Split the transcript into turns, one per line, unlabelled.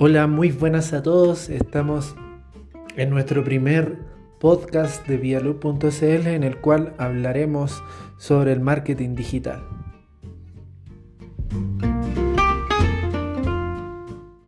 Hola, muy buenas a todos. Estamos en nuestro primer podcast de Vialub.cl en el cual hablaremos sobre el marketing digital.